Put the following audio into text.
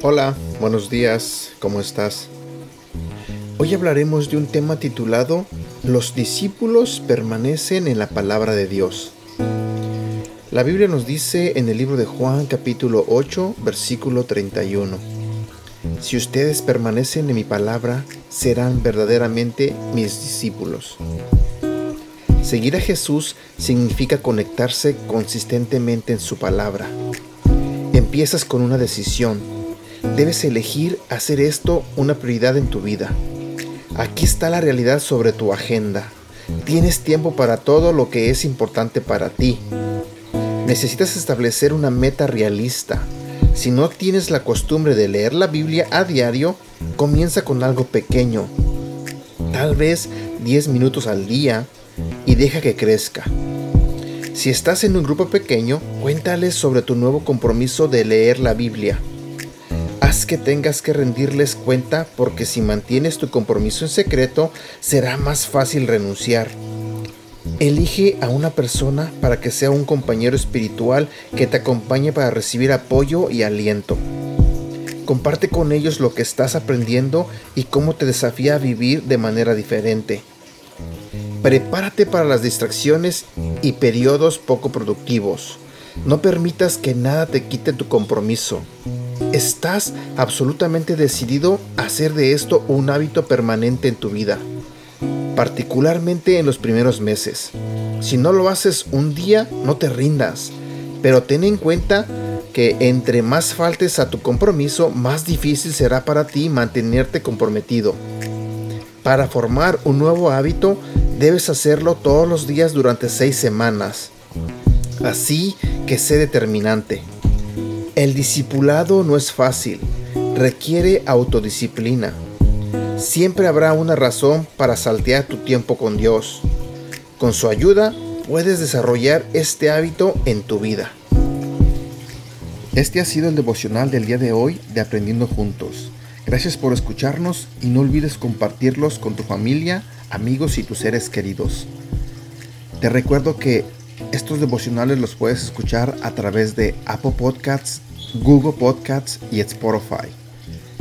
Hola, buenos días, ¿cómo estás? Hoy hablaremos de un tema titulado Los discípulos permanecen en la palabra de Dios. La Biblia nos dice en el libro de Juan capítulo 8 versículo 31. Si ustedes permanecen en mi palabra, serán verdaderamente mis discípulos. Seguir a Jesús significa conectarse consistentemente en su palabra. Empiezas con una decisión. Debes elegir hacer esto una prioridad en tu vida. Aquí está la realidad sobre tu agenda. Tienes tiempo para todo lo que es importante para ti. Necesitas establecer una meta realista. Si no tienes la costumbre de leer la Biblia a diario, comienza con algo pequeño. Tal vez 10 minutos al día y deja que crezca. Si estás en un grupo pequeño, cuéntales sobre tu nuevo compromiso de leer la Biblia haz que tengas que rendirles cuenta porque si mantienes tu compromiso en secreto será más fácil renunciar. Elige a una persona para que sea un compañero espiritual que te acompañe para recibir apoyo y aliento. Comparte con ellos lo que estás aprendiendo y cómo te desafía a vivir de manera diferente. Prepárate para las distracciones y periodos poco productivos. No permitas que nada te quite tu compromiso. Estás absolutamente decidido a hacer de esto un hábito permanente en tu vida, particularmente en los primeros meses. Si no lo haces un día, no te rindas, pero ten en cuenta que entre más faltes a tu compromiso, más difícil será para ti mantenerte comprometido. Para formar un nuevo hábito, debes hacerlo todos los días durante seis semanas. Así que sé determinante. El discipulado no es fácil, requiere autodisciplina. Siempre habrá una razón para saltear tu tiempo con Dios. Con su ayuda puedes desarrollar este hábito en tu vida. Este ha sido el devocional del día de hoy de Aprendiendo Juntos. Gracias por escucharnos y no olvides compartirlos con tu familia, amigos y tus seres queridos. Te recuerdo que estos devocionales los puedes escuchar a través de Apple Podcasts, Google Podcasts y Spotify.